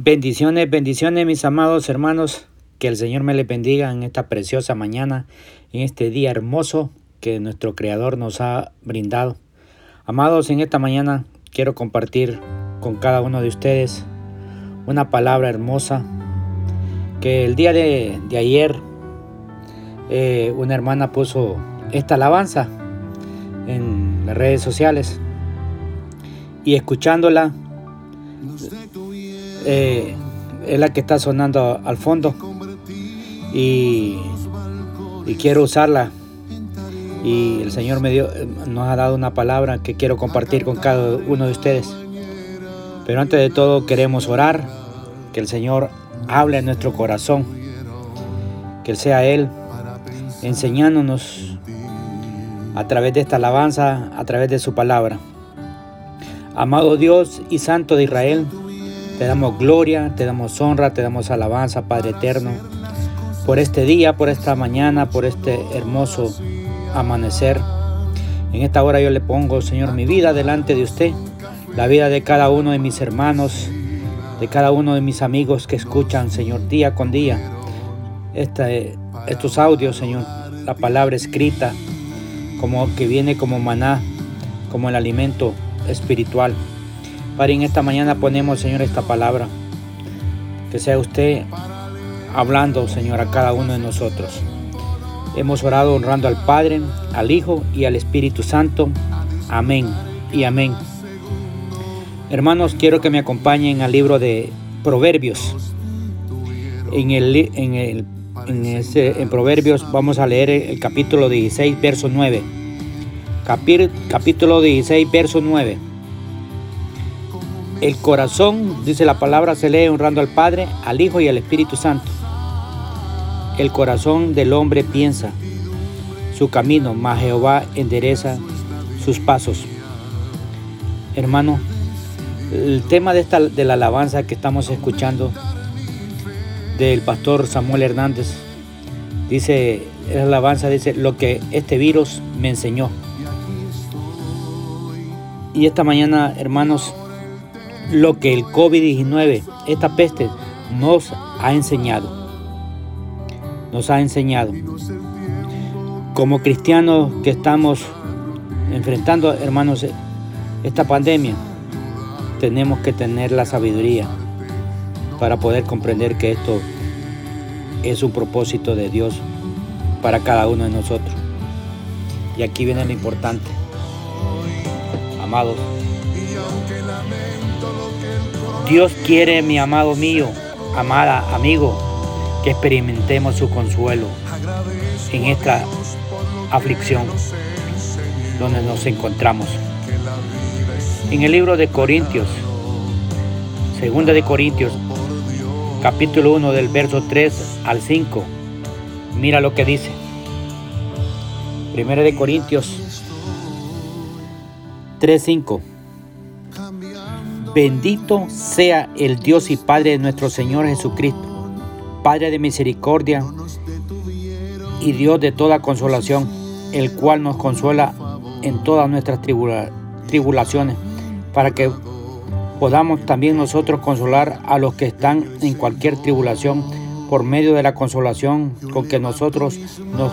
Bendiciones, bendiciones mis amados hermanos. Que el Señor me les bendiga en esta preciosa mañana, en este día hermoso que nuestro Creador nos ha brindado. Amados, en esta mañana quiero compartir con cada uno de ustedes una palabra hermosa que el día de, ayer eh, una hermana puso esta alabanza en las redes sociales y escuchándola eh, es la que está sonando al fondo y, quiero usarla y el Señor me dio, nos ha dado una palabra que quiero compartir con cada uno de ustedes. Pero antes de todo queremos orar, que el Señor hable en nuestro corazón, que sea Él enseñándonos a través de esta alabanza, a través de su palabra. Amado Dios y Santo de Israel, te damos gloria, te damos honra, te damos alabanza, Padre eterno, por este día, por esta mañana, por este hermoso amanecer. En esta hora yo le pongo, Señor, mi vida delante de usted, la vida de cada uno de mis hermanos, de cada uno de mis amigos que escuchan, Señor, día con día estos audios, Señor, la palabra escrita, como que viene como maná, como el alimento espiritual. Padre, en esta mañana ponemos, Señor, esta palabra. Que sea usted hablando, Señor, a cada uno de nosotros. Hemos orado honrando al Padre, al Hijo y al Espíritu Santo. Amén y amén. Hermanos, quiero que me acompañen al libro de Proverbios. En, el, en, el, en, ese, en Proverbios vamos a leer el capítulo 16, verso 9. capítulo 16, verso 9. El corazón, dice la palabra, se lee honrando al Padre, al Hijo y al Espíritu Santo. El corazón del hombre piensa su camino, mas Jehová endereza sus pasos. Hermano, el tema de, esta, de la alabanza que estamos escuchando del pastor Samuel Hernández, dice, la alabanza dice, lo que este virus me enseñó. Y esta mañana, hermanos, lo que el COVID-19, esta peste, nos ha enseñado. Nos ha enseñado. Como cristianos que estamos enfrentando, hermanos, esta pandemia, tenemos que tener la sabiduría para poder comprender que esto es un propósito de Dios para cada uno de nosotros. Y aquí viene lo importante. Amados, Dios quiere, mi amado mío, amada amigo, que experimentemos su consuelo en esta aflicción donde nos encontramos. En el libro de Corintios, segunda de Corintios, capítulo 1 del verso 3 al 5, mira lo que dice. Primera de Corintios 3, 5. Bendito sea el Dios y Padre de nuestro Señor Jesucristo, Padre de misericordia y Dios de toda consolación, el cual nos consuela en todas nuestras tribulaciones, para que podamos también nosotros consolar a los que están en cualquier tribulación por medio de la consolación con que nosotros nos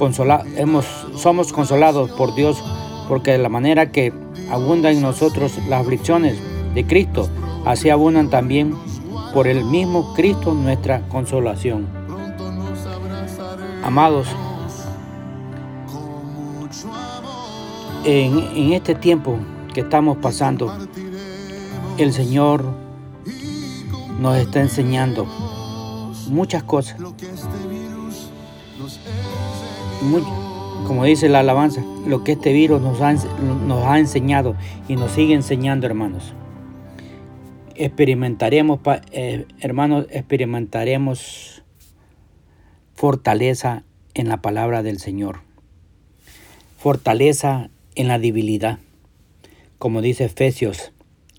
consola, hemos, somos consolados por Dios, porque de la manera que abundan en nosotros las aflicciones de Cristo, así abundan también por el mismo Cristo nuestra consolación. Amados, en, en este tiempo que estamos pasando, el Señor nos está enseñando muchas cosas. Como dice la alabanza, lo que este virus nos ha, enseñado y nos sigue enseñando, hermanos. Experimentaremos, eh, hermanos, experimentaremos fortaleza en la palabra del Señor. Fortaleza en la debilidad. Como dice Efesios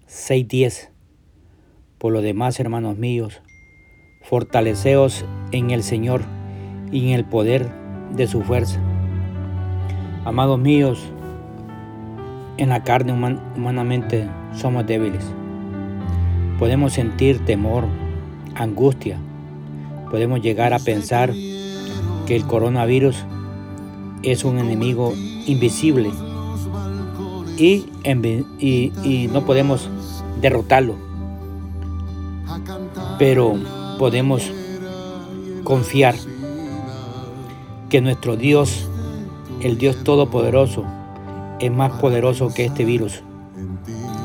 6:10. Por lo demás, hermanos míos, fortaleceos en el Señor y en el poder de su fuerza Amados míos, en la carne humanamente somos débiles, Podemos sentir temor, angustia. Podemos llegar a pensar que el coronavirus es un enemigo invisible y, y, no podemos derrotarlo. Pero podemos confiar que nuestro Dios, el Dios Todopoderoso, es más poderoso que este virus,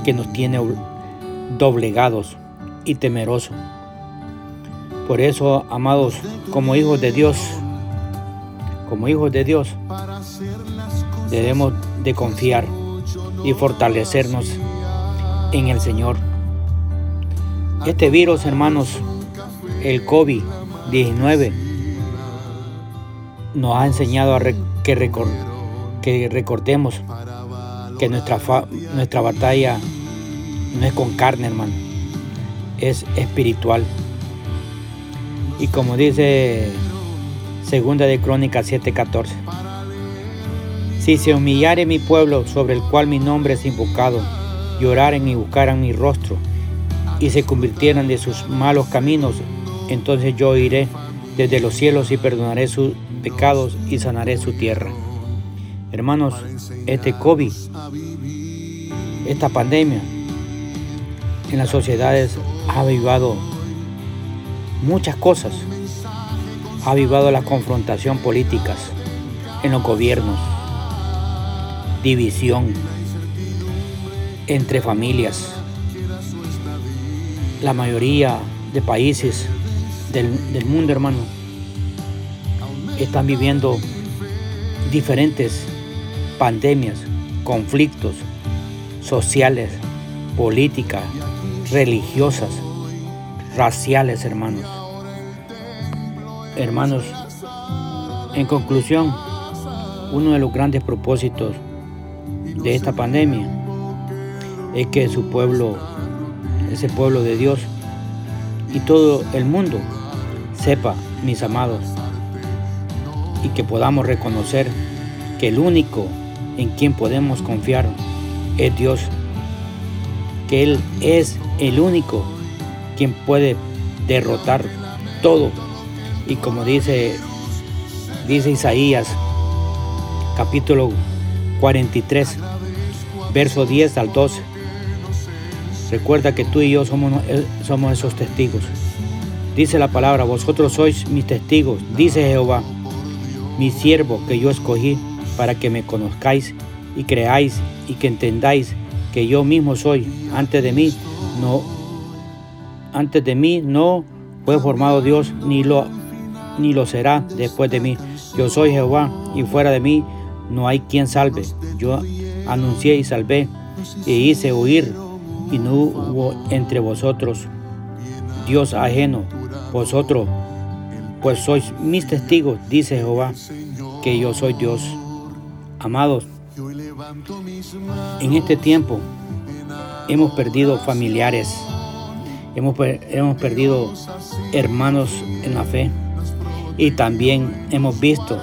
que nos tiene doblegados y temerosos. Por eso, amados, como hijos de Dios, como hijos de Dios, debemos de confiar y fortalecernos en el Señor. Este virus, hermanos, el COVID-19, nos ha enseñado a que, que recordemos que nuestra, nuestra batalla no es con carne, hermano, es espiritual. Y como dice Segunda de Crónicas 7:14, si se humillare mi pueblo sobre el cual mi nombre es invocado, lloraren y buscaran mi rostro, y se convirtieran de sus malos caminos, entonces yo iré desde los cielos y perdonaré sus pecados y sanaré su tierra. Hermanos, este COVID, esta pandemia, en las sociedades ha avivado muchas cosas. Ha avivado la confrontación políticas en los gobiernos, división entre familias. La mayoría de países del, mundo, hermano, están viviendo diferentes pandemias, conflictos sociales, políticas, religiosas, raciales, hermanos. Hermanos, en conclusión, uno de los grandes propósitos de esta pandemia es que su pueblo, ese pueblo de Dios y todo el mundo sepa, mis amados, y que podamos reconocer que el único en quien podemos confiar es Dios, que Él es el único quien puede derrotar todo. Y como dice, dice Isaías, capítulo 43, verso 10 al 12. Recuerda que tú y yo somos, somos esos testigos. Dice la palabra, vosotros sois mis testigos, dice Jehová, mi siervo que yo escogí para que me conozcáis y creáis y que entendáis que yo mismo soy. Antes de mí no antes de mí no fue formado Dios ni lo ni lo será después de mí. Yo soy Jehová y fuera de mí no hay quien salve. Yo anuncié y salvé y hice oír y no hubo entre vosotros Dios ajeno. Vosotros pues sois mis testigos, dice Jehová, que yo soy Dios. Amados, en este tiempo hemos perdido familiares, hemos, hemos perdido hermanos en la fe y también hemos visto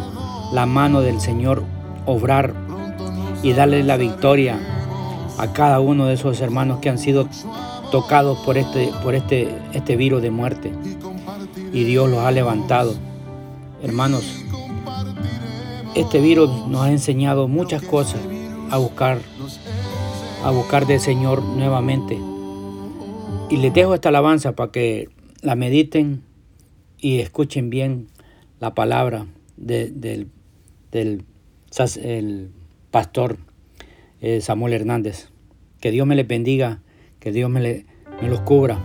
la mano del Señor obrar y darle la victoria a cada uno de esos hermanos que han sido tocados por este, por este, este virus de muerte. Y Dios los ha levantado. Hermanos, este virus nos ha enseñado muchas cosas a buscar, a buscar del Señor nuevamente. Y les dejo esta alabanza para que la mediten y escuchen bien la palabra del, del el pastor eh, Samuel Hernández. Que Dios me les bendiga, que Dios me, le, me los cubra.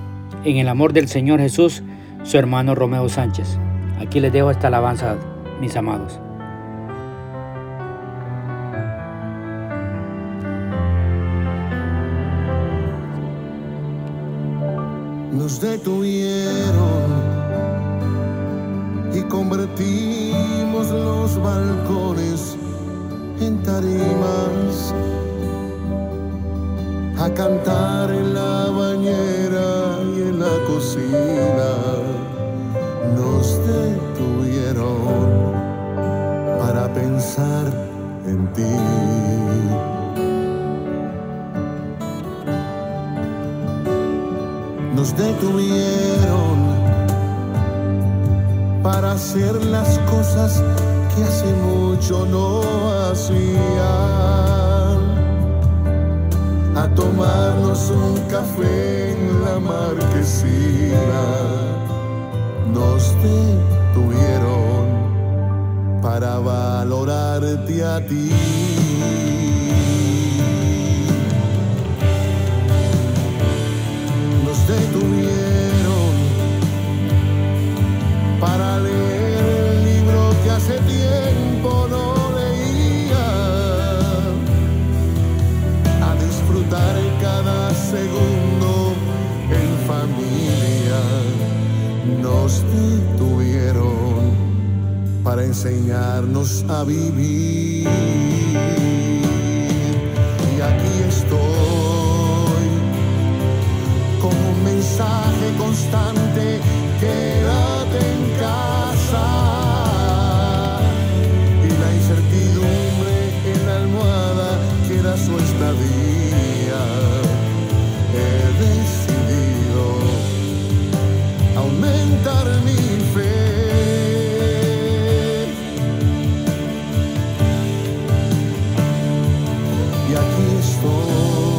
En el amor del Señor Jesús, su hermano Romeo Sánchez. Aquí les dejo esta alabanza, mis amados. nos detuvieron y convertimos los balcones en tarimas a cantar en hacer las cosas que hace mucho no hacían. A tomarnos un café en la marquesina, nos detuvieron para valorarte a ti. Para enseñarnos a vivir. Y aquí estoy con un mensaje constante, quédate en casa. Y la incertidumbre en la almohada queda su estadía. Y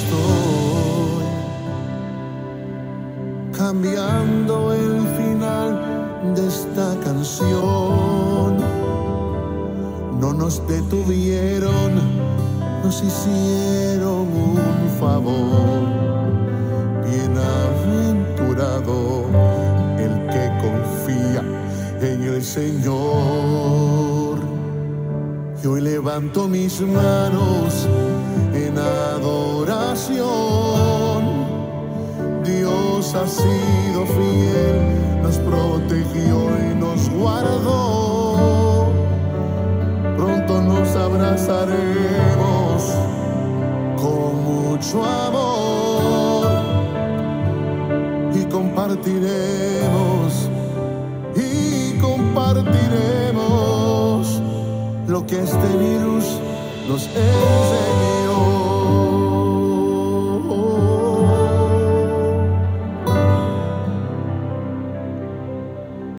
estoy, cambiando el final de esta canción. No nos detuvieron, nos hicieron un favor. Bienaventurado el que confía en el Señor. Y hoy levanto mis manos adoración. Dios ha sido fiel, nos protegió y nos guardó. Pronto nos abrazaremos